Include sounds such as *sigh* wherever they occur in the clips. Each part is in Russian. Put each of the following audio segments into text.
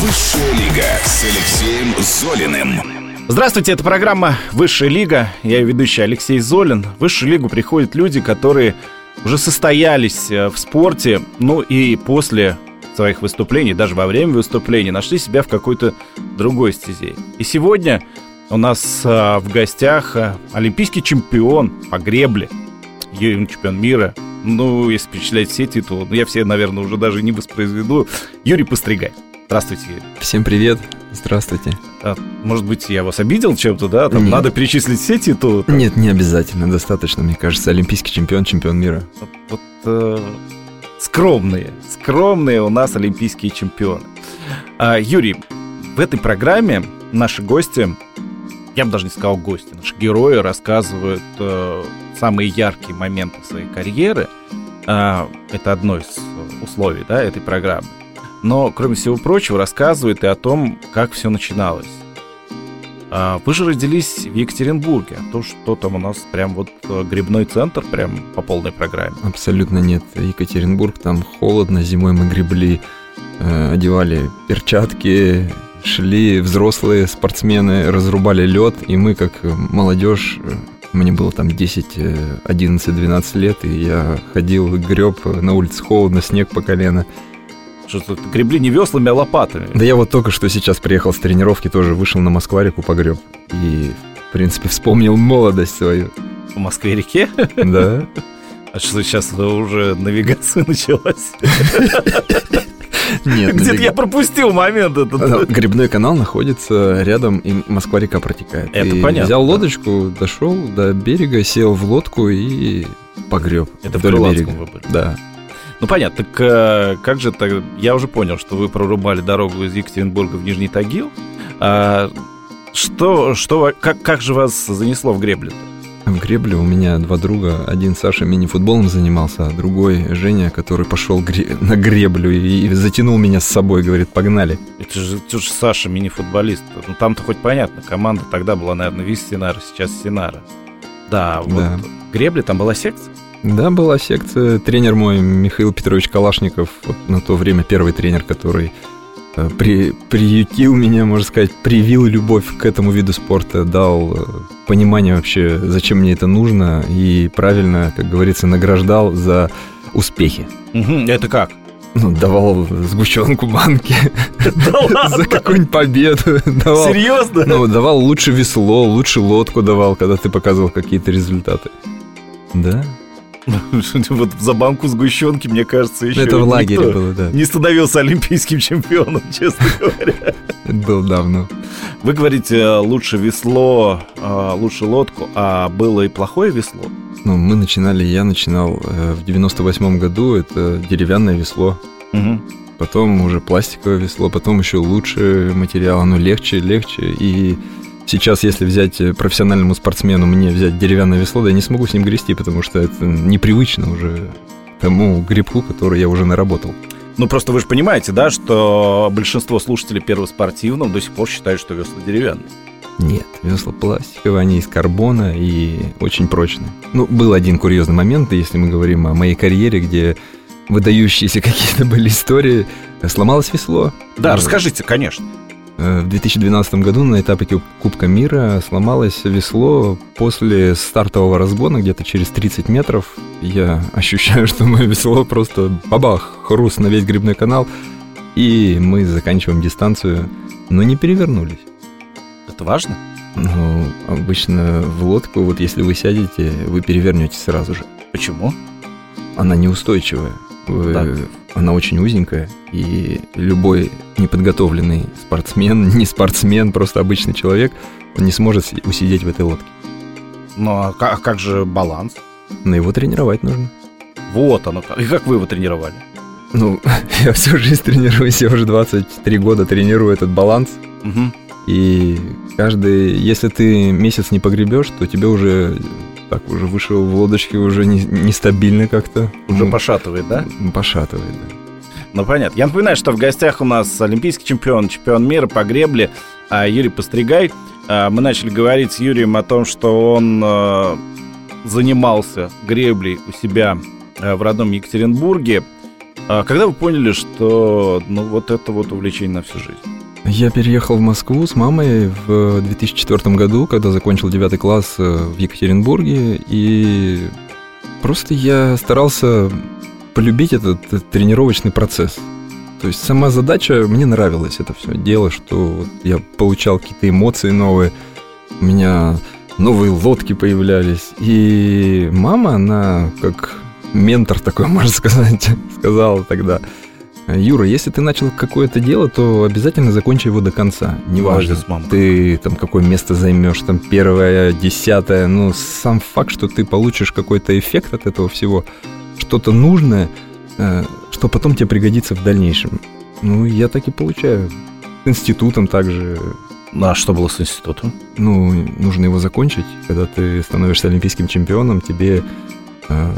Высшая лига с Алексеем Золиным. Здравствуйте, это программа «Высшая лига». Я ее ведущий Алексей Золин. В Высшую лигу приходят люди, которые уже состоялись э, в спорте, ну и после своих выступлений, даже во время выступлений, нашли себя в какой-то другой стезе. И сегодня у нас а, в гостях а, олимпийский чемпион по гребле, чемпион мира. Ну, если перечислять все титулы, ну, я все, наверное, уже даже не воспроизведу. Юрий Постригай. Здравствуйте. Всем привет. Здравствуйте. А, может быть, я вас обидел чем-то, да? Там Нет. надо перечислить все титулы? там? Нет, не обязательно, достаточно, мне кажется, олимпийский чемпион, чемпион мира. Вот, вот, э, скромные, скромные у нас олимпийские чемпионы. А, Юрий, в этой программе наши гости, я бы даже не сказал гости, наши герои рассказывают э, самые яркие моменты своей карьеры. А, это одно из условий да, этой программы. Но, кроме всего прочего, рассказывают и о том, как все начиналось. А, Вы же родились в Екатеринбурге, а то, что там у нас прям вот э, грибной центр, прям по полной программе. Абсолютно нет. Екатеринбург, там холодно, зимой мы гребли, э, одевали перчатки, шли взрослые спортсмены, разрубали лед, и мы, как молодежь, э, мне было там 10, э, 11, 12 лет, и я ходил, греб, на улице холодно, снег по колено. Что-то гребли не веслами, а лопатами. Да я вот только что сейчас приехал с тренировки, тоже вышел на Москварику, погреб. И, в принципе, вспомнил молодость свою. В Москве-реке. *laughs* Да. А что сейчас уже навигация *laughs* началась? Нет, Где-то навиг- я пропустил момент этот. Грибной канал находится рядом, и Москва-река протекает. Это И понятно, Взял да. лодочку, дошел до берега, сел в лодку и погреб Это в Крылатском берега. вы были. Да. Ну понятно, так э, как же так? Я уже понял, что вы прорубали дорогу из Екатеринбурга в Нижний Тагил. А, Что, что, как, как же вас занесло в греблю? В гребле у меня два друга. Один Саша мини-футболом занимался, а другой Женя, который пошел гре- на греблю и, и затянул меня с собой, говорит, погнали. Это же, это же Саша мини-футболист. Ну там-то хоть понятно, команда тогда была, наверное, Виз Синара, сейчас Синара. Да, вот Да. гребли, там была секция. Да, была секция. Тренер мой Михаил Петрович Калашников, вот на то время первый тренер, который э, при, приютил меня, можно сказать, привил любовь к этому виду спорта, дал э, понимание вообще, зачем мне это нужно, и правильно, как говорится, награждал за успехи. Это как? Ну, давал сгущенку банки Да за какую-нибудь победу. Давал, Серьезно? ну, давал лучше весло, лучше лодку давал, когда ты показывал какие-то результаты. Да, *laughs* Вот за банку сгущенки, мне кажется, еще это в лагере было, да. не становился олимпийским чемпионом, *laughs* честно говоря. Это было давно. Вы говорите, э, лучше весло, э, лучше лодку, а было и плохое весло? Ну, мы начинали, я начинал э, в 98 году, это деревянное весло, Мгм. потом уже пластиковое весло, потом еще лучше материал, оно легче, легче, и сейчас, если взять э, профессиональному спортсмену, мне взять деревянное весло, да я не смогу с ним грести, потому что это непривычно уже тому грибку, который я уже наработал. Ну, просто вы же понимаете, да, что большинство слушателей первого спортивного до сих пор считают, что весла деревянные. Нет, весла пластиковые, они из карбона и очень прочные. Ну, был один курьезный момент, если мы говорим о моей карьере, где выдающиеся *laughs* какие-то были истории, сломалось весло. Да, Ну, расскажите, конечно. Э, В 2012 году на этапе Куб- Кубка мира сломалось весло после стартового разгона, где-то через 30 метров. Я *laughs* ощущаю, что мое весло просто бабах, хруст на весь грибной канал, и мы заканчиваем дистанцию, но не перевернулись. Это важно? Ну, обычно в лодку, вот если вы сядете, вы перевернетесь сразу же. Почему? Она неустойчивая. Да. Она очень узенькая, и любой неподготовленный спортсмен, *laughs* не спортсмен, просто обычный человек, он не сможет си- усидеть в этой лодке. Ну, а а как же баланс? Но его тренировать нужно. Вот оно. как. И как вы его тренировали? Ну, *laughs* я всю жизнь тренируюсь, я уже 23 года тренирую этот баланс, Мгм. и каждый, если ты месяц не погребешь, то тебе уже так уже вышел в лодочке уже не- нестабильно как-то. Уже Ну, пошатывает, да? Пошатывает, да. Ну, понятно. Я напоминаю, что в гостях у нас олимпийский чемпион, чемпион мира по гребле а, Юрий Постригай. А, Мы начали говорить с Юрием о том, что он а, занимался греблей у себя в родном Екатеринбурге. Когда вы поняли, что ну вот это вот увлечение на всю жизнь? Я переехал в Москву с мамой в 2004 году, когда закончил 9 класс э, в Екатеринбурге, и просто я старался полюбить этот, этот тренировочный процесс. То есть сама задача, мне нравилось это все дело, что я получал какие-то эмоции новые, у меня новые лодки появлялись. И мама, она как ментор такой, *laughs* можно сказать, сказала тогда, Юра, если ты начал какое-то дело, то обязательно закончи его до конца. Неважно, ты там какое место займешь, там первое, десятое, но сам факт, что ты получишь какой-то эффект от этого всего, что-то нужное, э, что потом тебе пригодится в дальнейшем. Ну, я так и получаю. С институтом также. А что было с институтом? Ну, нужно его закончить. Когда ты становишься олимпийским чемпионом, тебе э,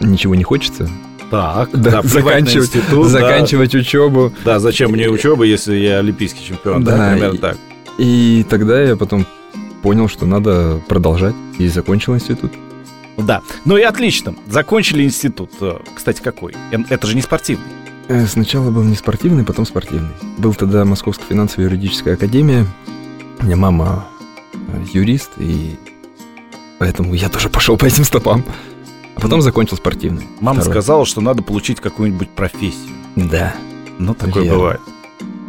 ничего не хочется. Так, да, да заканчивать, институт, заканчивать да. учебу. Да, зачем мне учеба, если я олимпийский чемпион? Да, да примерно и, так. И тогда я потом понял, что надо продолжать, и закончил институт. Да, ну и отлично. Закончили институт. Кстати, какой? Это же не спортивный. Э, сначала был не спортивный, потом спортивный. Был тогда Московская финансовая юридическая академия. У меня мама э, юрист, и поэтому я тоже пошел по этим стопам. А потом закончил спортивный. Мама Второй. сказала, что надо получить какую-нибудь профессию. Да. Ну, такое Верно. бывает.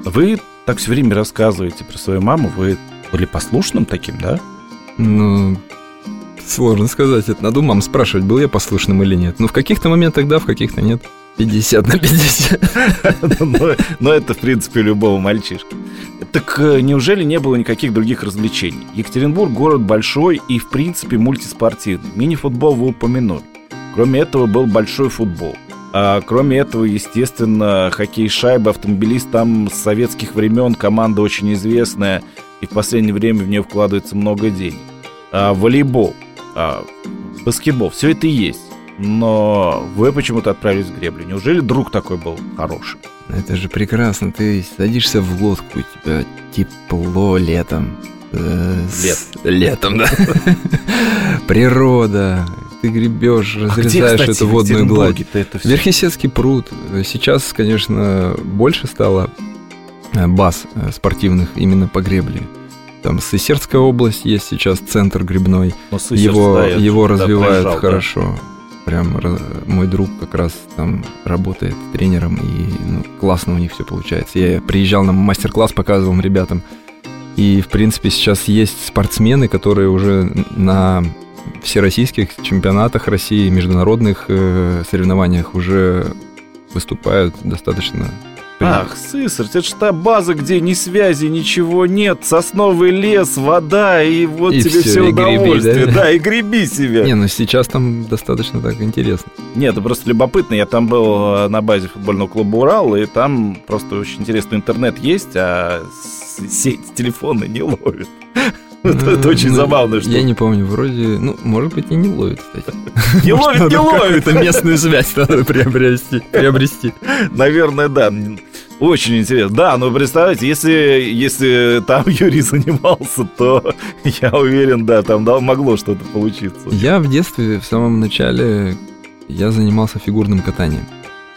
Вы так все время рассказываете про свою маму. Вы были послушным таким, да? Ну, сложно сказать. Это надо у мам спрашивать, был я послушным или нет. Ну, в каких-то моментах да, в каких-то нет. 50 на 50. *laughs* Но это, в принципе, любого мальчишки. Так э, неужели не было никаких других развлечений? Екатеринбург город большой и, в принципе, мультиспортивный. Мини-футбол вы упомянули. Кроме этого, был большой футбол. А кроме этого, естественно, хоккей шайба, автомобилист там с советских времен, команда очень известная, и в последнее время в нее вкладывается много денег. А, волейбол, а, баскетбол, все это есть. Но вы почему-то отправились в греблю. Неужели друг такой был хороший? Это же прекрасно. Ты садишься в лодку, у тебя тепло летом. Э, Лет. Летом, да. *laughs* Природа, ты гребешь, а разрезаешь где, кстати, эту водную гладь. Это все? Верхесецкий пруд. Сейчас, конечно, больше стало э, баз э, спортивных именно по гребле. Там Сысердская область есть сейчас центр грибной. его да, его развивают проезжал, хорошо. Да. Прям мой друг как раз там работает тренером, и ну, классно у них все получается. Я приезжал на мастер-класс, показывал ребятам. И, в принципе, сейчас есть спортсмены, которые уже на всероссийских чемпионатах России, международных э, соревнованиях уже выступают достаточно Ах, Сысарь, это же та база, где ни связи, ничего нет, сосновый лес, вода, и вот и тебе все, все удовольствие. Греби, да? да, и греби себя. Не, ну сейчас там достаточно так интересно. Нет, это просто любопытно. Я там был э, на базе футбольного клуба «Урал», и там просто очень интересный интернет есть, а сеть телефона не ловит. *laughs* Это, очень ну, забавно. Что... Я не помню, вроде, ну, может быть, и не ловит, кстати. *laughs* Не ловит, не ловит. Это местную связь надо приобрести. приобрести. *laughs* Наверное, да. Очень интересно. Да, но представляете, если, если там Юрий занимался, то я уверен, да, там да, могло что-то получиться. Я в детстве, в самом начале, я занимался фигурным катанием.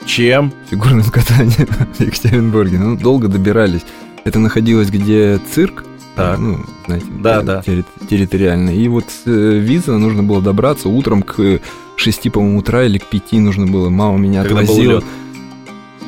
Чем? Фигурным катанием в Екатеринбурге. Ну, долго добирались. Это находилось где цирк, так. Ну, знаете, да, да. Терри- территориально. И вот с э, виза нужно было добраться утром к 6, по-моему, утра или к 5 нужно было. Мама меня когда отвозила.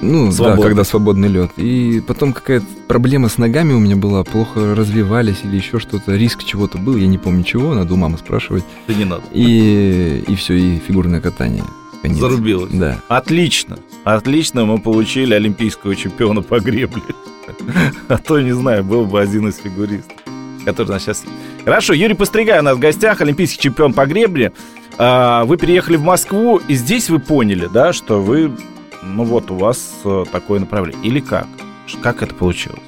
Ну, Свободно. да, когда свободный лед. И потом какая-то проблема с ногами у меня была, плохо развивались или еще что-то, риск чего-то был, я не помню чего, надо у мамы спрашивать. Да не надо. И, и все, и фигурное катание. Конец. Зарубилось. Да. Отлично. Отлично, мы получили олимпийского чемпиона по гребле. *laughs* А то, не знаю, был бы один из фигуристов, который у нас сейчас. Хорошо, Юрий Постригай у нас в гостях, олимпийский чемпион по гребле. А, вы переехали в Москву, и здесь вы поняли, да, что вы, ну вот, у вас э, такое направление. Или как? Как это получилось?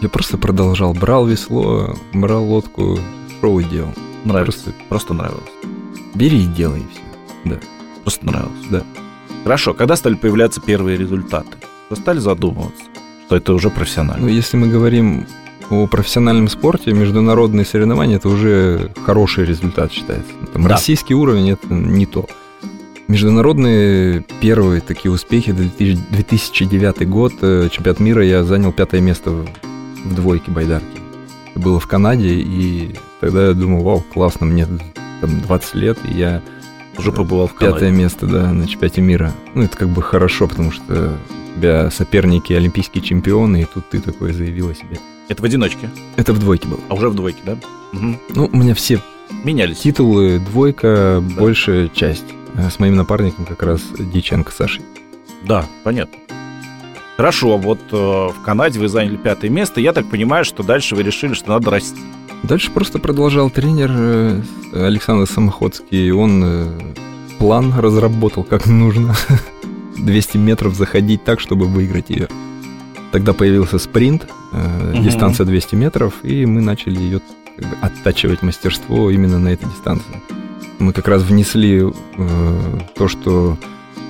Я просто продолжал. Брал весло, брал лодку, шоу делал. Нравится? Просто, просто нравилось? Бери и делай, и все. Да. Просто нравилось? Да. Хорошо, когда стали появляться первые результаты? Вы стали задумываться? Что это уже профессионально. Ну, если мы говорим о профессиональном спорте, международные соревнования это уже хороший результат считается. Там да. Российский уровень это не то. Международные первые такие успехи, 2009 год, э, чемпионат мира, я занял пятое место в, двойке байдарки. Это было в Канаде, и тогда я думал, вау, классно, мне там 20 лет, и я уже побывал в Канаде. Пятое место, да, на чемпионате мира. Ну, это как бы хорошо, потому что тебя соперники олимпийские чемпионы, и тут ты такой заявил о себе. Это в одиночке? Это в двойке было. А уже в двойке, да? Угу. Ну, у меня все менялись. Титулы двойка, да. большая часть. А с моим напарником как раз Диченко Сашей. Да, понятно. Хорошо, вот э, в Канаде вы заняли пятое место. Я так понимаю, что дальше вы решили, что надо расти. Дальше просто продолжал тренер э, Александр Самоходский. Он э, план разработал, как нужно. *laughs* 200 метров заходить так, чтобы выиграть ее. Тогда появился спринт, угу. дистанция 200 метров, и мы начали ее как бы, оттачивать мастерство именно на этой дистанции. Мы как раз внесли э, то, что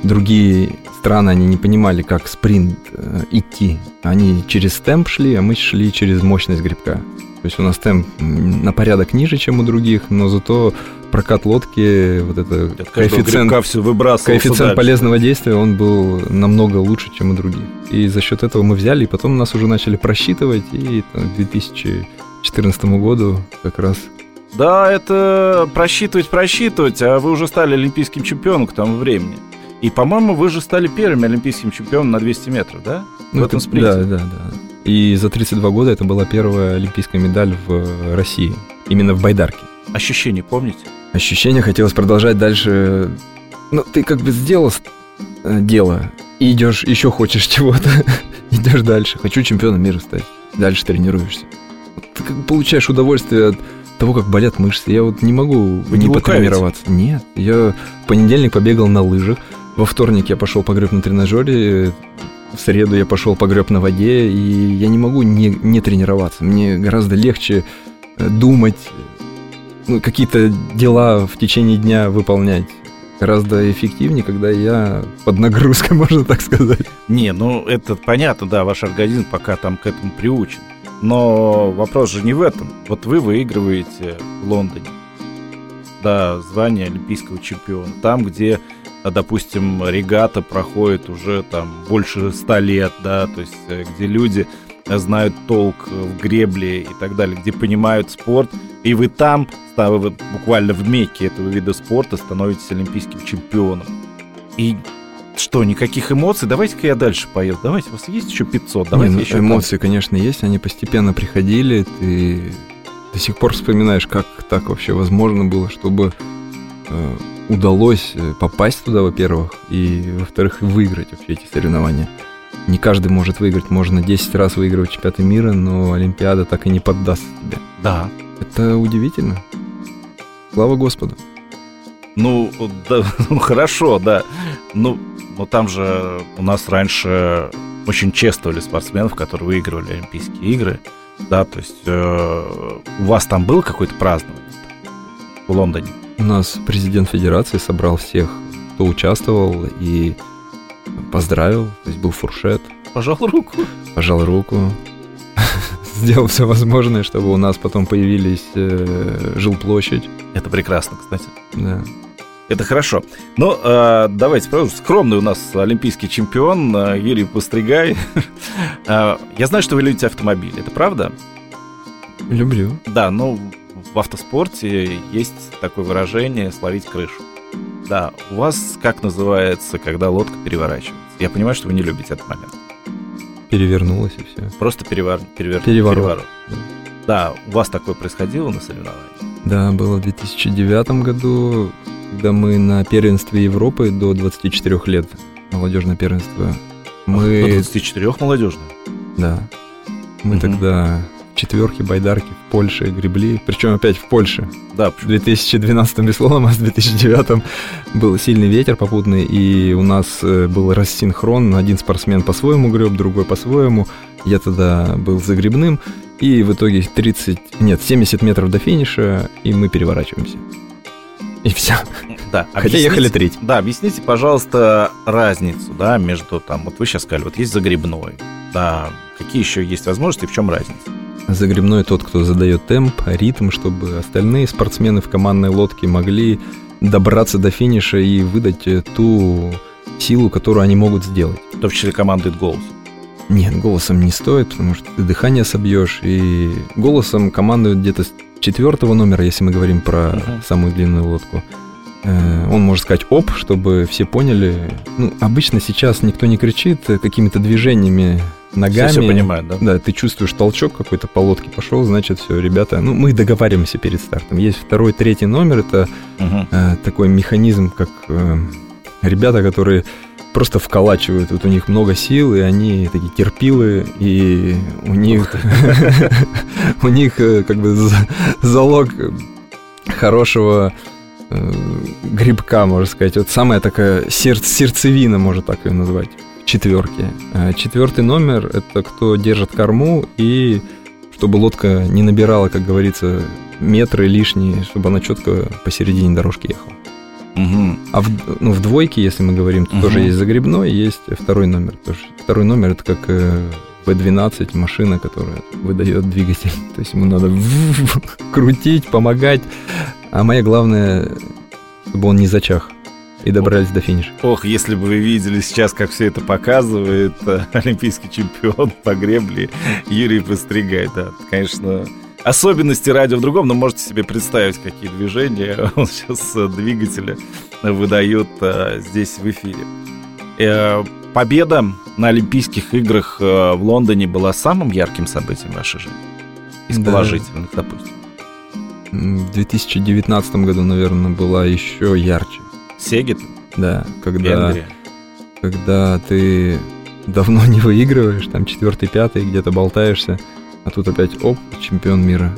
другие страны, они не понимали, как спринт э, идти. Они через темп шли, а мы шли через мощность грибка. То есть у нас темп на порядок ниже, чем у других, но зато прокат лодки, вот это коэффициент, все коэффициент дальше. полезного действия, он был намного лучше, чем у других. И за счет этого мы взяли, и потом нас уже начали просчитывать, и там, к 2014 году как раз да, это просчитывать, просчитывать, а вы уже стали олимпийским чемпионом к тому времени. И, по-моему, вы же стали первым олимпийским чемпионом на 200 метров, да? Ну, в этом это, спринте. Да, да, да. И за 32 года это была первая олимпийская медаль в России. Именно в байдарке. Ощущения помните? Ощущения хотелось продолжать дальше. Ну, ты как бы сделал э, дело, и идешь, еще хочешь *laughs* чего-то. идешь дальше. Хочу чемпионом мира стать. Дальше тренируешься. Ты как бы получаешь удовольствие от того, как болят мышцы. Я вот не могу Вы не, не потренироваться. Нет, я в понедельник побегал на лыжах, во вторник я пошел погреб на тренажере, в среду я пошел погреб на воде, и я не могу не, не тренироваться. Мне гораздо легче э, думать, ну, какие-то дела в течение дня выполнять. Гораздо эффективнее, когда я под нагрузкой, *laughs* можно так сказать. Не, ну это понятно, да, ваш организм пока там к этому приучен. Но вопрос же не в этом. Вот вы выигрываете в Лондоне да, звание олимпийского чемпиона. Там, где, допустим, регата проходит уже там больше ста лет, да, то есть э, где люди знают толк в гребле и так далее, где понимают спорт, и вы там, буквально в мекке этого вида спорта, становитесь олимпийским чемпионом. И что, никаких эмоций? Давайте-ка я дальше поеду. Давайте, у вас есть еще 500? Давайте Не, ну, еще эмоции, там. конечно, есть. Они постепенно приходили. Ты до сих пор вспоминаешь, как так вообще возможно было, чтобы э, удалось э, попасть туда, во-первых, и, во-вторых, выиграть вообще эти соревнования. Не каждый может выиграть. Можно 10 раз выигрывать чемпионаты мира, но Олимпиада так и не поддаст тебе. Да. Это удивительно. Слава Господу. Ну, да, *laughs* ну хорошо, да. Ну, но там же у нас раньше очень чествовали спортсменов, которые выигрывали Олимпийские игры. Да, то есть э, у вас там было какое-то празднование в Лондоне? У нас президент федерации собрал всех, кто участвовал, и поздравил. То есть был фуршет. Пожал руку. Пожал руку. *laughs* Сделал все возможное, чтобы у нас потом появились э, жилплощадь. Это прекрасно, кстати. Да. Это хорошо. Ну, э, давайте, продолжим. Скромный у нас олимпийский чемпион э, Юрий Постригай. э, *laughs* я знаю, что вы любите автомобили. Это правда? Люблю. Да, но в автоспорте есть такое выражение «словить крышу». Да, у вас как называется, когда лодка переворачивается? Я понимаю, что вы не любите этот момент. Перевернулась и все. Просто перевар... перевер... переворот. переворот. Да, у вас такое происходило на соревнованиях? Да, было в 2009 году когда мы на первенстве Европы до 24 лет, молодежное первенство. Мы... До 24 молодежное? Да. Мы угу. тогда в четверке байдарки в Польше гребли, причем опять в Польше. Да. В 2012 веслом, а в 2009 был сильный ветер попутный, и у нас э, был рассинхрон. Один спортсмен по-своему греб, другой по-своему. Я тогда был загребным, и в итоге 30, нет, 70 метров до финиша, и мы переворачиваемся. И все. Да. Хотя ехали треть. Да, объясните, пожалуйста, разницу, да, между там, вот вы сейчас сказали, вот есть загребной, да, какие еще есть возможности, в чем разница? Загребной тот, кто задает темп, ритм, чтобы остальные спортсмены в командной лодке могли добраться до финиша и выдать э, ту силу, которую они могут сделать. В том числе командует голос. Нет, голосом не стоит, потому что ты дыхание собьешь, и голосом командуют где-то с четвертого номера, если мы говорим про Мгм. самую длинную лодку. Э, Он может сказать оп, чтобы все поняли. Ну, обычно сейчас никто не кричит какими-то движениями ногами. Все, все понимают, да? Да, ты чувствуешь толчок какой-то по лодке пошел, значит, все, ребята, ну, мы договариваемся перед стартом. Есть второй, третий номер, это Мгм. э, такой механизм, как э, ребята, которые просто вколачивают, вот у них много сил, и они такие терпилы, и у них, *laughs* у них э, как бы за- залог хорошего э, грибка, можно сказать. Вот самая такая серд- сердцевина, можно так ее назвать, в четверке. Э, Четвертый номер — это кто держит корму, и чтобы лодка не набирала, как говорится, метры лишние, чтобы она четко посередине дорожки ехала. Мгм. А в, ну, в двойке, если мы говорим, то Мгм. тоже есть загребной, есть второй номер. Тоже. Второй номер это как э, V12 машина, которая выдает двигатель. *laughs* То есть ему надо *laughs* крутить, помогать. А моя главное, чтобы он не зачах. И добрались до финиша. Ох, если бы вы видели сейчас, как все это показывает э, *laughs* олимпийский чемпион по гребле Юрий Постригай. Да, конечно, особенности радио в другом, но можете себе представить, какие движения *laughs* он сейчас э, двигателя выдает э, здесь в эфире. Э, Победа на Олимпийских играх э, в Лондоне была самым ярким событием вашей жизни? Из Да. положительных, допустим. В 2019 году, наверное, была еще ярче. Сегет, Да, когда, Венгрия. когда ты давно не выигрываешь, там четвертый, пятый, где-то болтаешься, а тут опять оп, чемпион мира.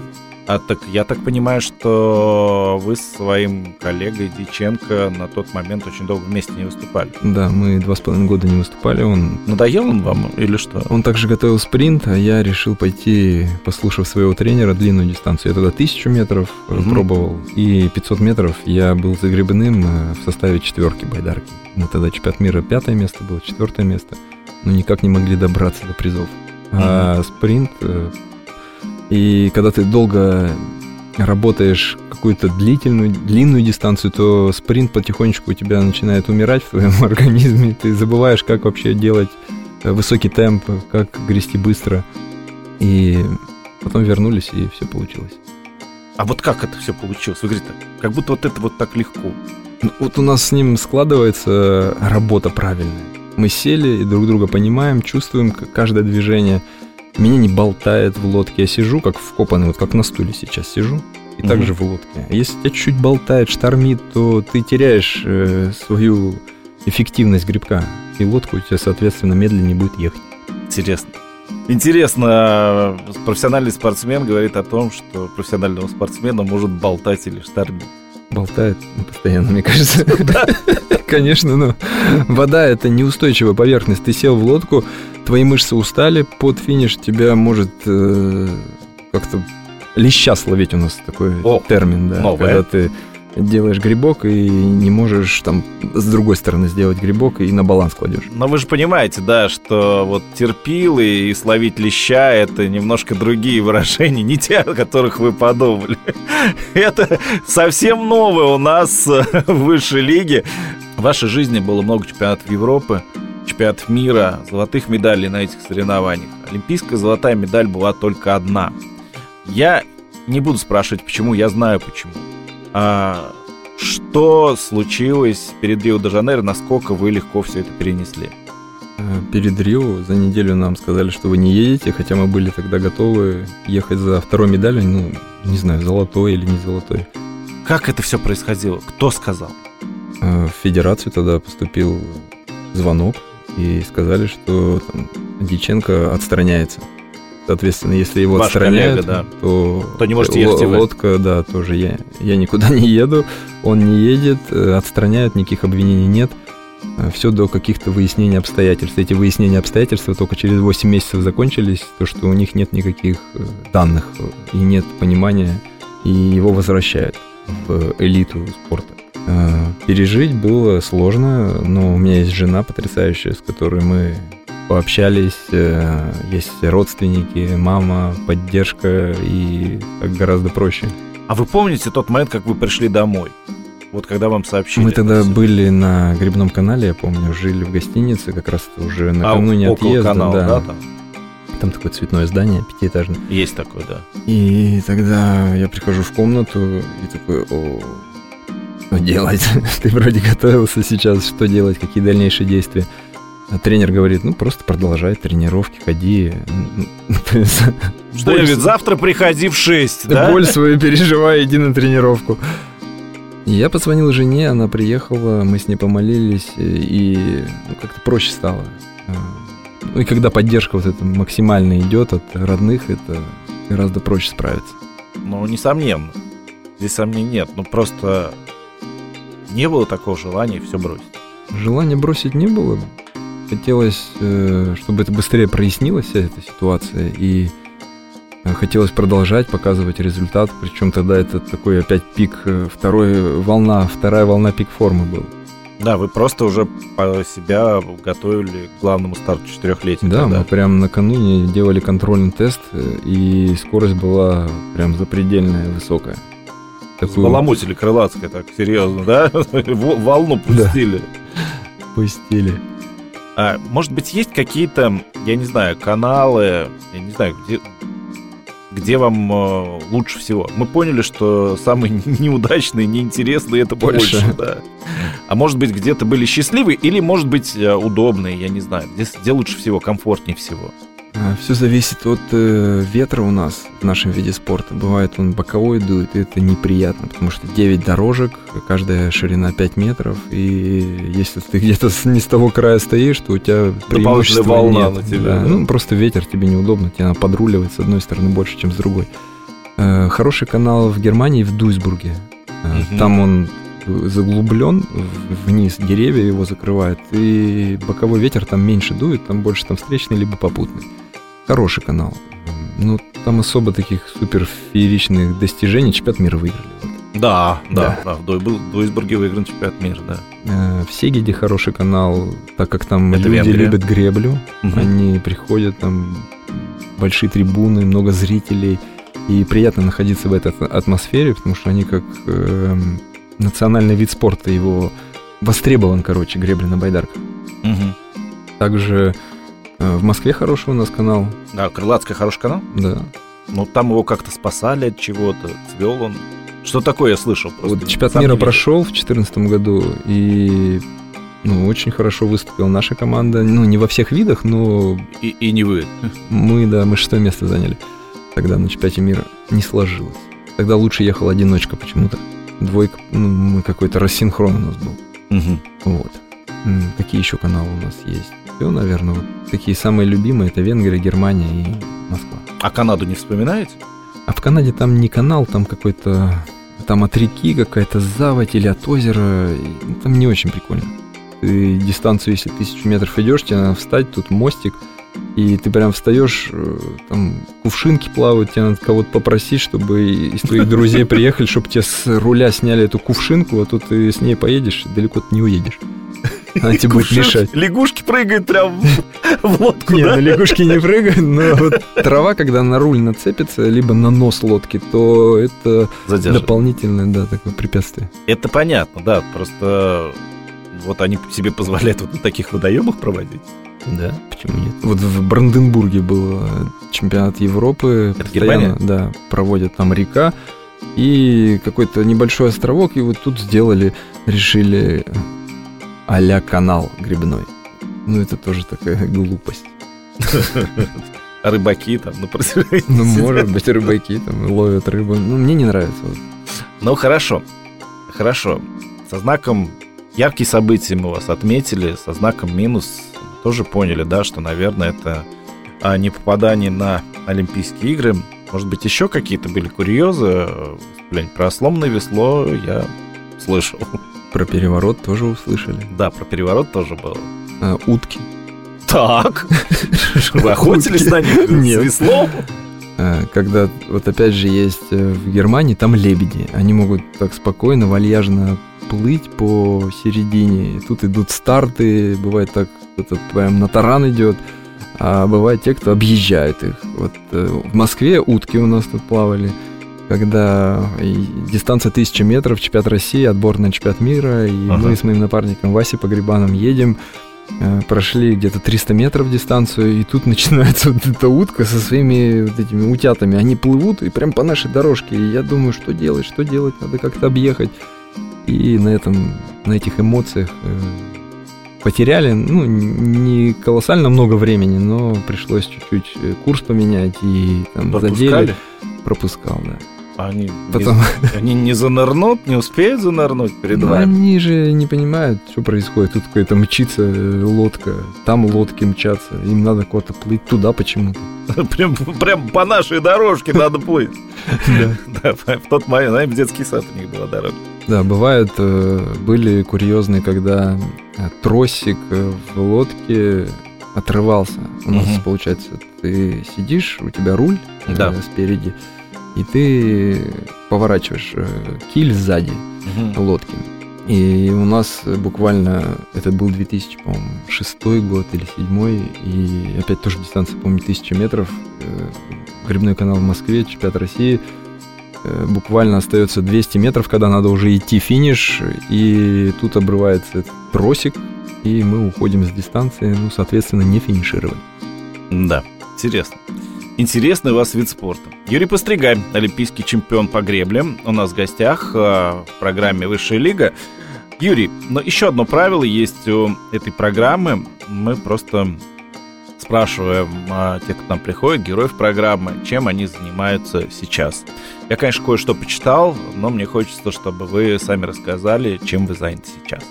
А так я так понимаю, что вы с своим коллегой Диченко на тот момент очень долго вместе не выступали. Да, мы два с половиной года не выступали. Он, Надоел он вам или что? он также готовил спринт, а я решил пойти, послушав своего тренера, длинную дистанцию. Я тогда тысячу метров э, Мгм. пробовал, и 500 метров я был загребным э, в составе четверки байдарки. На тогда чемпионат мира пятое место было, четвертое место. Но никак не могли добраться до призов. А спринт... И когда ты долго работаешь какую-то длительную, длинную дистанцию, то спринт потихонечку у тебя начинает умирать в твоем *laughs* организме. Ты забываешь, как вообще делать э, высокий темп, как грести быстро. И потом вернулись, и все получилось. А вот как это все получилось? Вы говорите, как будто вот это вот так легко. Ну, Вот у нас с ним складывается работа правильная. Мы сели и друг друга понимаем, чувствуем каждое движение. Меня не болтает в лодке. Я сижу как вкопанный, вот как на стуле сейчас сижу. И Мгм. также в лодке. А Если тебя чуть болтает, штормит, то ты теряешь э, свою эффективность грибка. И лодка у тебя, соответственно, медленнее будет ехать. Интересно. Интересно, э, профессиональный спортсмен говорит о том, что профессионального спортсмена может болтать или штормить. Болтает ну, постоянно, мне кажется. *laughs* Конечно, но вода это неустойчивая поверхность. Ты сел в лодку, твои мышцы устали, под финиш тебя может э, как-то леща словить у нас такой О, термин, да. новое. Когда ты делаешь грибок и не можешь там с другой стороны сделать грибок и на баланс кладешь. Но вы же понимаете, да, что вот терпилы и словить леща — это немножко другие *laughs* выражения, не те, о которых вы подумали. *laughs* Это совсем новое у нас э, *laughs* в высшей лиге. В вашей жизни было много чемпионатов Европы, чемпионатов мира, золотых медалей на этих соревнованиях. Олимпийская золотая медаль была только одна. Я не буду спрашивать, почему, я знаю почему. А что случилось перед Рио-де-Жанейро, насколько вы легко все это перенесли? Э, Перед Рио за неделю нам сказали, что вы не едете, хотя мы были тогда готовы ехать за второй медалью, ну, не знаю, золотой или не золотой. Как это все происходило? Кто сказал? Э, В федерацию тогда поступил звонок и сказали, что там, Дьяченко отстраняется. Соответственно, если его Ваш отстраняют, коллега, да. то, То не можете ехать и вы. лодка, да, тоже я. Я никуда *laughs* не еду, он не едет, э, отстраняют, никаких обвинений нет. Все до каких-то выяснений обстоятельств. Эти выяснения обстоятельств только через 8 месяцев закончились, то, что у них нет никаких э, данных э, и нет понимания, и его возвращают в элиту спорта. Э, Пережить было сложно, но у меня есть жена потрясающая, с которой мы пообщались, э, есть родственники, мама, поддержка, и гораздо проще. А вы помните тот момент, как вы пришли домой? Вот когда вам сообщили. Мы тогда это были на Грибном канале, я помню, жили в гостинице, как раз уже А, накануне около отъезда. канала, да. да. там? Там такое цветное здание, пятиэтажное. Есть такое, да. И тогда я прихожу в комнату и такой, о, что делать? *laughs* Ты вроде готовился сейчас, что делать, какие дальнейшие действия? А тренер говорит, ну просто продолжай тренировки, ходи. Что я ведь завтра приходи в 6, Ты да? боль свою переживай, иди на тренировку. Я позвонил жене, она приехала, мы с ней помолились, и ну, как-то проще стало. А, Ну и когда поддержка вот эта максимально идет от родных, это гораздо проще справиться. Ну, несомненно. Здесь сомнений нет. Ну, просто не было такого желания все бросить. Желания бросить не было. Хотелось, э, чтобы это быстрее прояснилась вся эта ситуация, и э, хотелось продолжать показывать результат, причем тогда это такой опять пик, э, второй волна, вторая волна пик формы был. Да, вы просто уже по себя готовили к главному старту четырехлетия. Да, тогда. мы прям накануне делали контрольный тест, и скорость была прям запредельная, высокая. Такую Баламутили крылатское так серьезно, да? *laughs* Волну пустили. пустили. А, может быть, есть какие-то, я не знаю, каналы, я не знаю, где, где вам э, лучше всего? Мы поняли, что самые *laughs* неудачные, неинтересные это больше. Больше. да. А может быть, где-то были счастливые или, может быть, э, удобные, я не знаю. Где, где лучше всего, комфортнее всего? Все зависит от э, ветра у нас в нашем виде спорта. Бывает он боковой дует, и это неприятно, потому что 9 дорожек, каждая ширина 5 метров, и если ты где-то не с того края стоишь, то у тебя преимущества волна нет. на тебя, Да, да. Ну, просто ветер тебе неудобно, тебе надо подруливать с одной стороны больше, чем с другой. Э, Хороший канал в Германии, в Дуйсбурге. Э, Мгм. Там он заглублен вниз, деревья его закрывают, и боковой ветер там меньше дует, там больше там встречный либо попутный. Хороший канал. Ну, там особо таких супер фееричных достижений чемпионат мира выиграли. Да, да, Да. да. В Дуйсбурге выигран чемпионат мира, да. Э, В Сегеде хороший канал, так как там Это люди Венгрия. любят греблю, Мгм. они приходят, там большие трибуны, много зрителей, и приятно находиться в этой ат- атмосфере, потому что они как эм, национальный вид спорта, его востребован, короче, гребля на байдарках. Мгм. Также э, в Москве хороший у нас канал, Да, Крылатский хороший канал. да. Но там его как-то спасали от чего-то, цвел он. Что такое я слышал? Просто Вот чемпионат мира прошел в 2014 году, и ну, очень хорошо выступила наша команда. Ну, не во всех видах, но И, и не вы. мы, да, мы шестое место заняли. Тогда на чемпионате мира не сложилось. Тогда лучше ехал одиночка почему-то. Двойка, ну, мы какой-то рассинхрон у нас был. Мгм. Вот. Какие еще каналы у нас есть? Все, наверное, вот такие самые любимые это Венгрия, Германия и Москва. А Канаду не вспоминаете? А в Канаде там не канал, там какой-то там от реки какая-то заводь или от озера. ну, Там не очень прикольно. Ты дистанцию, если тысячу метров идешь, тебе надо встать, тут мостик, и ты прям встаешь, э, там кувшинки плавают, тебе надо кого-то попросить, чтобы из твоих *laughs* друзей приехали, чтобы тебе с руля сняли эту кувшинку, а тут ты с ней поедешь, далеко ты не уедешь. Она тебе будет мешать. Лягушки прыгают прям в, лодку, Не, да? на лягушки не прыгают, но вот трава, когда на руль нацепится, либо на нос лодки, то это дополнительное, да, такое препятствие. Это понятно, да. Просто вот они себе позволяют вот на таких водоемах проводить. Да, почему нет? Вот в Бранденбурге был э, чемпионат Европы. Это постоянно, Да, проводят там река и какой-то небольшой островок, и вот тут сделали, решили а-ля канал грибной. Ну, это тоже такая глупость. *laughs* А рыбаки там на протяжении Ну, может быть, рыбаки там ловят рыбу. Ну, мне не нравится. Ну, хорошо. Хорошо. Со знаком яркие события мы вас отметили, со знаком минус тоже поняли, да, что, наверное, это а, не попадание на Олимпийские игры. Может быть, еще какие-то были курьезы? Блин, про сломанное весло я слышал. Про переворот тоже услышали. Да, про переворот тоже было. А, утки. Так. *laughs* Вы охотились на них с *laughs* Нет. веслом? А, Когда, вот опять же, есть э, в Германии, там лебеди. Они могут так спокойно, вальяжно плыть по середине. И тут идут старты, бывает так, кто-то прям на таран идет, а бывает те, кто объезжает их. Вот э, в Москве утки у нас тут плавали, когда дистанция 1000 метров, чемпионат России, отбор на чемпионат мира, и ага. мы с моим напарником Васей Погребаном едем, э, прошли где-то 300 метров дистанцию, и тут *laughs* начинается вот эта утка со своими вот этими утятами. Они плывут и прям по нашей дорожке. И я думаю, что делать, что делать, надо как-то объехать. И на этом, на этих эмоциях э, потеряли, ну, не колоссально много времени, но пришлось чуть-чуть э, курс поменять и там задели. Пропускал, да. Они, Потом... не, они не занырнут, не успеют занырнуть перед ну, вами? Они же не понимают, что происходит. Тут какая-то мчится э, лодка, там лодки мчатся. Им надо куда-то плыть туда почему-то. *laughs* Прям, прям по нашей дорожке надо плыть. *laughs* *laughs* Да. В тот момент, знаешь, детский сад у них была дорога. Да, бывает, э, были курьезные, когда э, тросик в лодке отрывался. У нас, получается, ты сидишь, у тебя руль спереди, и ты поворачиваешь э, киль сзади угу. лодки. И у нас буквально, это был 2006 год или 2007, и опять тоже дистанция, помню, 1000 метров, э, грибной канал в Москве, чемпионат России, э, буквально остается 200 метров, когда надо уже идти финиш, и тут обрывается тросик, и мы уходим с дистанции, ну, соответственно, не финишировали. Да, интересно. Интересный у вас вид спорта. Юрий Постригай, олимпийский чемпион по гребле, у нас в гостях э, в программе «Высшая лига». Юрий, но еще одно правило есть у этой программы. Мы просто спрашиваем а, тех, кто к нам приходит, героев программы, чем они занимаются сейчас. Я, конечно, кое-что почитал, но мне хочется, чтобы вы сами рассказали, чем вы заняты сейчас.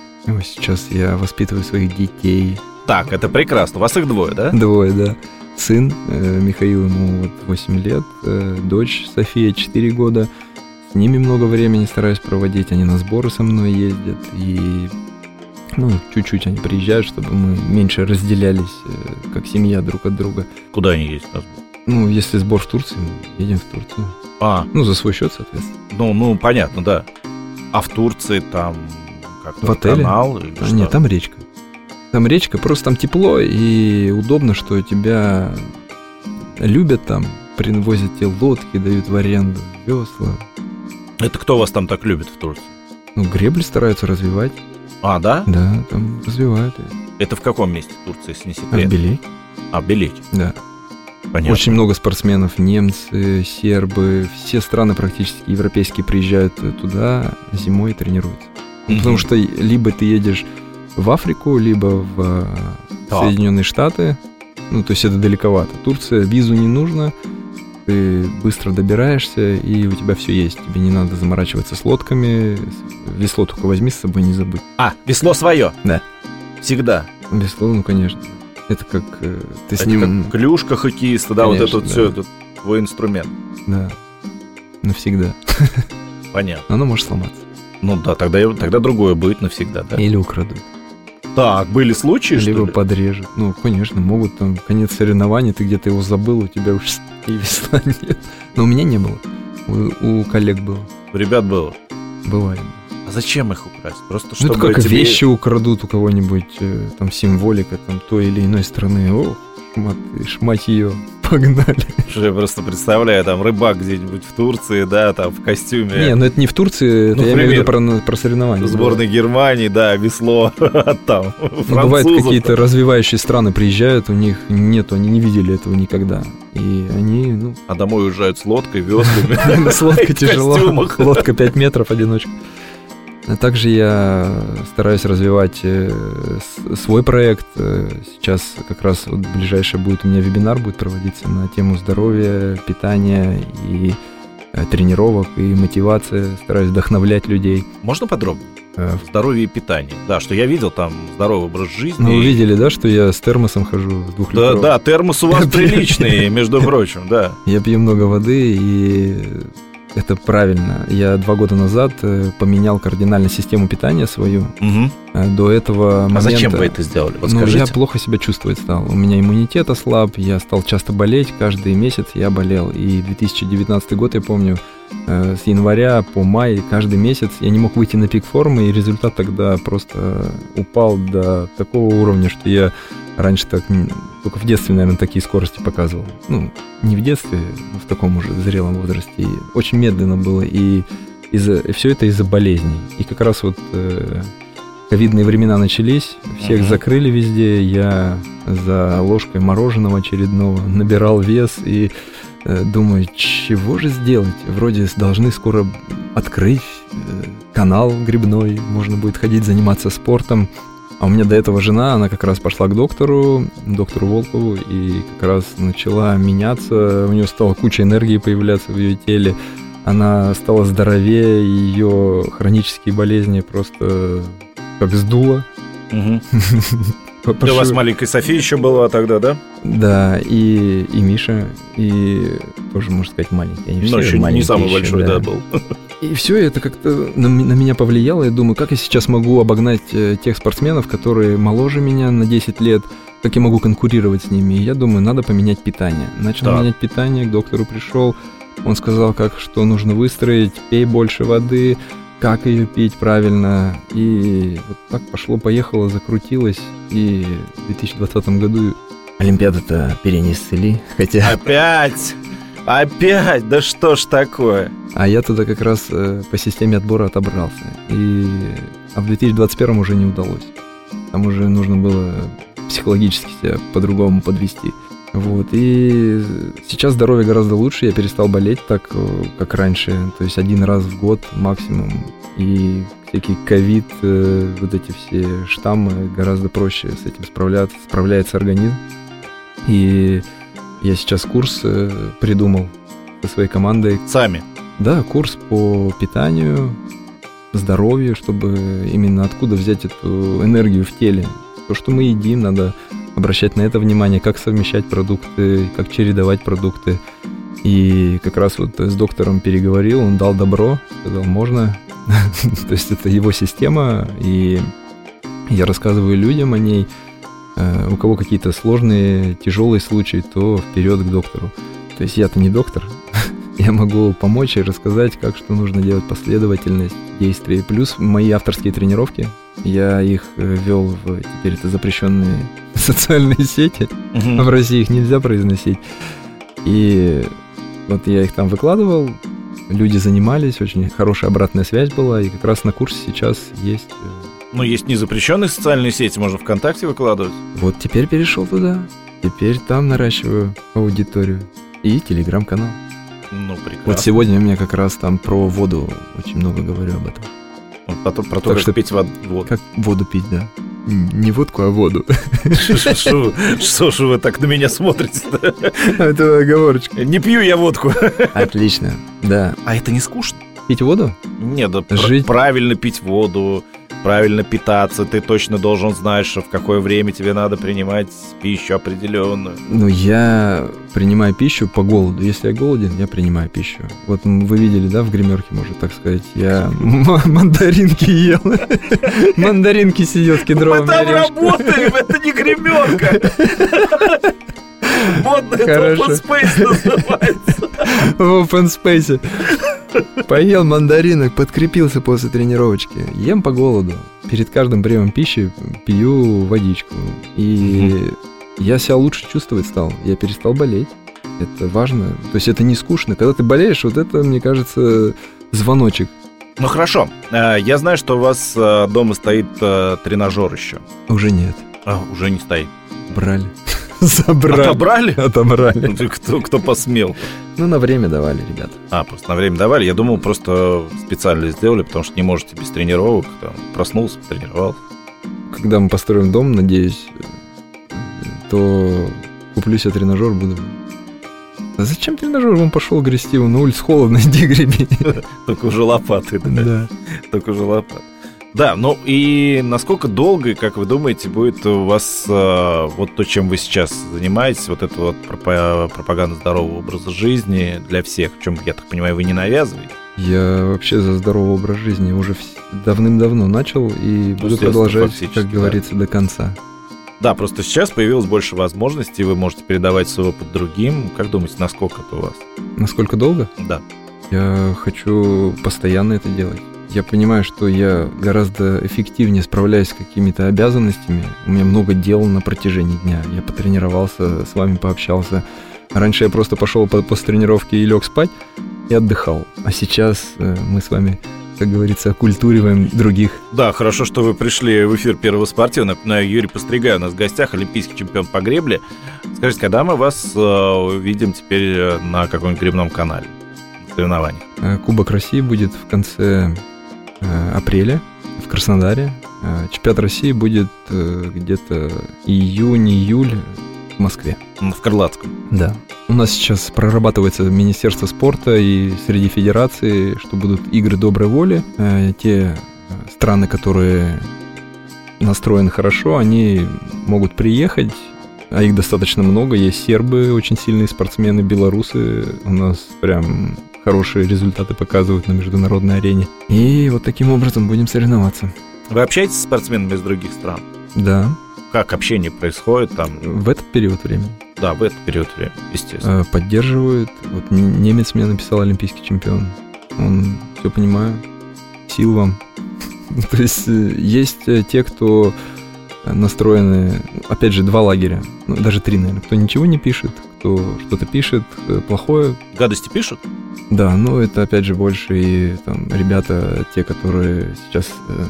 Сейчас я воспитываю своих детей. Так, это прекрасно. У вас их двое, да? Двое, да сын э, Михаил, ему вот 8 лет, э, дочь София 4 года. С ними много времени стараюсь проводить, они на сборы со мной ездят, и ну, чуть-чуть они приезжают, чтобы мы меньше разделялись, э, как семья друг от друга. Куда они ездят на сбор? Ну, если сбор в Турции, мы едем в Турцию. А. Ну, за свой счет, соответственно. Ну, ну, понятно, да. А в Турции там как в отеле? канал? Или а, что? Нет, там речка. Там речка, просто там тепло и удобно, что тебя любят там, привозят тебе лодки, дают в аренду, весла. Это кто вас там так любит в Турции? Ну, гребли стараются развивать. А, да? Да, там развивают. Это в каком месте Турции, если не секрет? А в Белеке. А, в Белеке. Да. Понятно. Очень много спортсменов, немцы, сербы, все страны практически европейские приезжают туда зимой и тренируются. Mm-hmm. Потому что либо ты едешь в Африку, либо в э, да. Соединенные Штаты. Ну, то есть это далековато. Турция, визу не нужно, ты быстро добираешься, и у тебя все есть. Тебе не надо заморачиваться с лодками. Весло только возьми с собой, не забудь. А, весло свое? Да. Всегда? Весло, ну, конечно. Это как э, ты это с ним... как клюшка хоккеиста, да, конечно, вот это вот да. все, это твой инструмент. Да, навсегда. Понятно. Оно может сломаться. Ну да, тогда, тогда другое будет навсегда, да? Или украдут. Так, были случаи, Либо что ли? подрежут. Ну, конечно, могут там конец соревнований, ты где-то его забыл, у тебя уж и весла *laughs* нет. Но у меня не было. У, у коллег было. У ребят было? Бывает. А зачем их украсть? Просто чтобы ну, это как тебе... вещи украдут у кого-нибудь, э, там символика там той или иной страны. Ох, шмат, шмать ее. Погнали. Я просто представляю, там рыбак где-нибудь в Турции, да, там в костюме. Не, ну это не в Турции, это ну, я имею в виду про, про соревнования. Сборной Германии, да, весло там. Ну, бывает, какие-то развивающие страны приезжают, у них нету, они не видели этого никогда. И они, ну... А домой уезжают с лодкой, веслами. *laughs* С лодкой *laughs* тяжело. Лодка 5 метров, одиночка. А также я стараюсь развивать э, свой проект. Э, сейчас как раз вот ближайшее будет у меня вебинар будет проводиться на тему здоровья, питания и э, тренировок и мотивации. Стараюсь вдохновлять людей. Можно подробнее? Здоровье и питание. Да, что я видел там здоровый образ жизни. Ну, вы видели, да, что я с термосом хожу с двухлитровым? Да, да, термос у вас *laughs* приличный, между прочим, да. Я пью много воды и это правильно. Я два года назад э, поменял кардинально систему питания свою. Угу. До этого момента... А зачем вы это сделали? Вот ну, я плохо себя чувствовать стал. У меня иммунитет ослаб, я стал часто болеть. Каждый месяц я болел. И 2019 год, я помню, э, с января по май каждый месяц я не мог выйти на пик формы, и результат тогда просто упал до такого уровня, что я Раньше так, только в детстве, наверное, такие скорости показывал. Ну, не в детстве, но в таком уже зрелом возрасте. И очень медленно было, и из-за, все это из-за болезней. И как раз вот э, ковидные времена начались, всех Мгм. закрыли везде, я за ложкой мороженого очередного набирал вес и э, думаю, чего же сделать? Вроде должны скоро открыть э, канал грибной, можно будет ходить заниматься спортом. А у меня до этого жена, она как раз пошла к доктору, доктору Волкову, и как раз начала меняться, у нее стала куча энергии появляться в ее теле, она стала здоровее, ее хронические болезни просто. *laughs* По- Да у вас маленькая София еще была тогда, да? Да, и, и Миша, и тоже, можно сказать, маленький. Они все еще не самый еще, большой, да, был. *laughs* И все это как-то на, на меня повлияло. Я думаю, как я сейчас могу обогнать э, тех спортсменов, которые моложе меня на 10 лет, как я могу конкурировать с ними. И я думаю, надо поменять питание. Начал Так. менять питание, к доктору пришел. Он сказал, как что нужно выстроить, пей больше воды, как ее пить правильно. И вот так пошло-поехало, закрутилось. И в 2020 году Олимпиаду-то перенесли. Хотя... Опять! Опять! Да что ж такое? А я туда как раз э, по системе отбора отобрался. И... А в 2021 уже не удалось. Там уже нужно было психологически себя по-другому подвести. Вот. И сейчас здоровье гораздо лучше. Я перестал болеть так, э, как раньше. То есть один раз в год максимум. И всякий ковид, э, вот эти все штаммы, гораздо проще с этим справляться, справляется организм. И я сейчас курс э, придумал со своей командой, Сами. да, курс по питанию, здоровью, чтобы именно откуда взять эту энергию в теле. То, что мы едим, надо обращать на это внимание, как совмещать продукты, как чередовать продукты. И как раз вот с доктором переговорил, он дал добро, сказал, можно. *laughs* То есть это его система, и я рассказываю людям о ней. Э, У кого какие-то сложные, тяжелые случаи, то вперед к доктору. То есть я-то не доктор, *laughs* я могу помочь и рассказать, как что нужно делать, последовательность действий. Плюс мои авторские тренировки. Я их э, вел в теперь это запрещенные *laughs* социальные сети. Мгм. В России их нельзя произносить. И вот я их там выкладывал, люди занимались, очень хорошая обратная связь была, и как раз на курсе сейчас есть. Ну, есть незапрещенные социальные сети, можно ВКонтакте выкладывать. Вот теперь перешел туда. Теперь там наращиваю аудиторию. И телеграм-канал. Ну, прекрасно. Вот сегодня у меня как раз там про воду очень много говорю об этом. Вот Потом про то, Так как что- пить воду. Вот. Как воду пить, да? Не водку, а воду. Что что ж вы так на меня смотрите-то? Это оговорочка. Не пью я водку. Отлично, да. А это не скучно? Пить воду? Нет, да Жить. правильно пить воду, правильно питаться. Ты точно должен знать, что в какое время тебе надо принимать пищу определенную. Ну, я принимаю пищу по голоду. Если я голоден, я принимаю пищу. Вот вы видели, да, в гримерке, можно так сказать, я м- *laughs* мандаринки ел. *laughs* Мандаринки сидел с Мы кедровыми там орешками. работаем, это не гримерка. *laughs* Модный Хорошо. open space называется. *laughs* в open space. Поел мандаринок, подкрепился после тренировочки. Ем по голоду. Перед каждым приемом пищи пью водичку. И я себя лучше чувствовать стал. Я перестал болеть. Это важно. То есть это не скучно. Когда ты болеешь, вот это, мне кажется, звоночек. Ну хорошо, Э, я знаю, что у вас э, дома стоит э, тренажер еще. Уже нет. А, уже не стоит. Брали. *laughs* Забрали. Отобрали? Отобрали. Ну, Кто, кто посмел? Ну, на время давали, ребята. А, просто на время давали. Я думал, просто специально сделали, потому что не можете без тренировок. Там, проснулся, потренировался. Когда мы построим дом, надеюсь, то куплю себе тренажер, буду... А зачем тренажер? Он пошел грести, на улице холодно, *laughs* иди греби. Только уже лопаты, да? Да. Только уже лопаты. Да, ну и насколько долго, как вы думаете, будет у вас э, вот то, чем вы сейчас занимаетесь, вот это вот пропа- пропаганда здорового образа жизни для всех, в чем, я так понимаю, вы не навязываете? Я вообще за здоровый образ жизни уже давным-давно начал и буду детства продолжать, как да. говорится, до конца. Да, просто сейчас появилось больше возможностей, вы можете передавать свой опыт другим. Как думаете, насколько это у вас? Насколько долго? Да. Я хочу постоянно это делать. Я понимаю, что я гораздо эффективнее справляюсь с какими-то обязанностями. У меня много дел на протяжении дня. Я потренировался, с вами пообщался. Раньше я просто пошел после тренировки и лег спать и отдыхал. А сейчас э, мы с вами как говорится, окультуриваем других. Да, хорошо, что вы пришли в эфир Первого спортивного. Напоминаю, Юрий Постригай у нас в гостях, олимпийский чемпион по гребле. Скажите, когда мы вас э, увидим теперь э, на каком-нибудь гребном канале? соревнованиях? Э, Кубок России будет в конце апреля в Краснодаре. Э, чемпионат России будет где-то июнь-июль в Москве. В Крылатском? Да. У нас сейчас прорабатывается Министерство спорта и среди федерации, что будут игры доброй воли. Те страны, которые настроены хорошо, они могут приехать, а их достаточно много. Есть сербы, очень сильные спортсмены, белорусы. У нас прям хорошие результаты показывают на международной арене. И вот таким образом будем соревноваться. Вы общаетесь с спортсменами из других стран? Да. Как общение происходит там? В этот период времени. Да, в этот период времени, естественно. Э, поддерживают. Вот немец мне написал олимпийский чемпион. Он все понимаю. Сил вам. *laughs* То есть э, есть э, те, кто настроены, опять же, два лагеря, ну, даже три, наверное. Кто ничего не пишет, кто что-то пишет плохое. Гадости пишут? Да, ну это опять же больше и там ребята, те, которые сейчас э,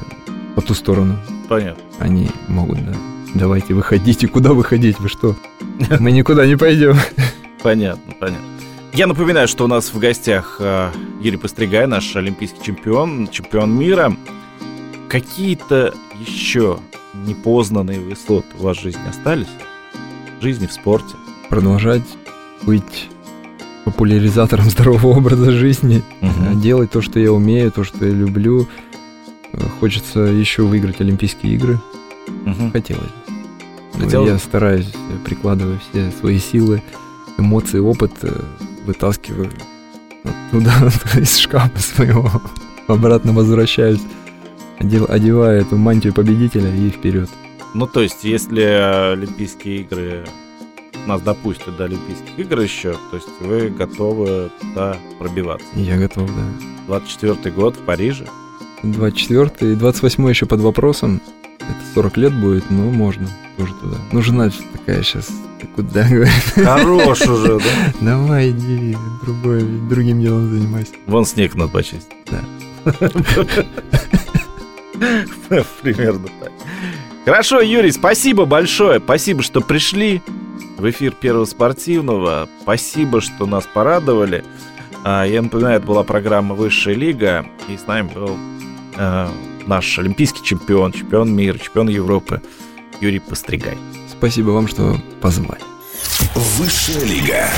по ту сторону. Понятно. Они могут, да. Давайте выходите. Куда выходить? Вы что? Мы никуда не пойдем. Понятно, понятно. Я напоминаю, что у нас в гостях э, Юрий Постригай, наш олимпийский чемпион, чемпион мира. Какие-то еще непознанные высоты у вас в жизни остались? В жизни, в спорте? Продолжать быть популяризатором *laughs* здорового образа жизни, угу. делать то, что я умею, то, что я люблю. Э, хочется еще выиграть Олимпийские игры. Угу. Хотелось бы. Хотелось... Я стараюсь, прикладываю все свои силы, эмоции, опыт, э, вытаскиваю туда, *laughs* из шкафа своего, *laughs* обратно возвращаюсь, одеваю эту мантию победителя и вперед. Ну, то есть, если Олимпийские игры нас допустят до Олимпийских игр еще, то есть вы готовы туда пробиваться? Я готов, да. 24-й год в Париже? 24-й, 28-й еще под вопросом. Это 40 лет будет, но можно тоже туда. Ну, жена такая сейчас, ты куда, *laughs* говорит? Хорош уже, да? Давай, иди, другой, другим делом занимайся. Вон снег надо почистить. Да. *laughs* Примерно так. Хорошо, Юрий, спасибо большое. Спасибо, что пришли в эфир Первого спортивного. Спасибо, что нас порадовали. А, я напоминаю, это была программа «Высшая лига», и с нами был э, наш олимпийский чемпион, чемпион мира, чемпион Европы Юрий Постригай. Спасибо вам, что позвали. Высшая лига.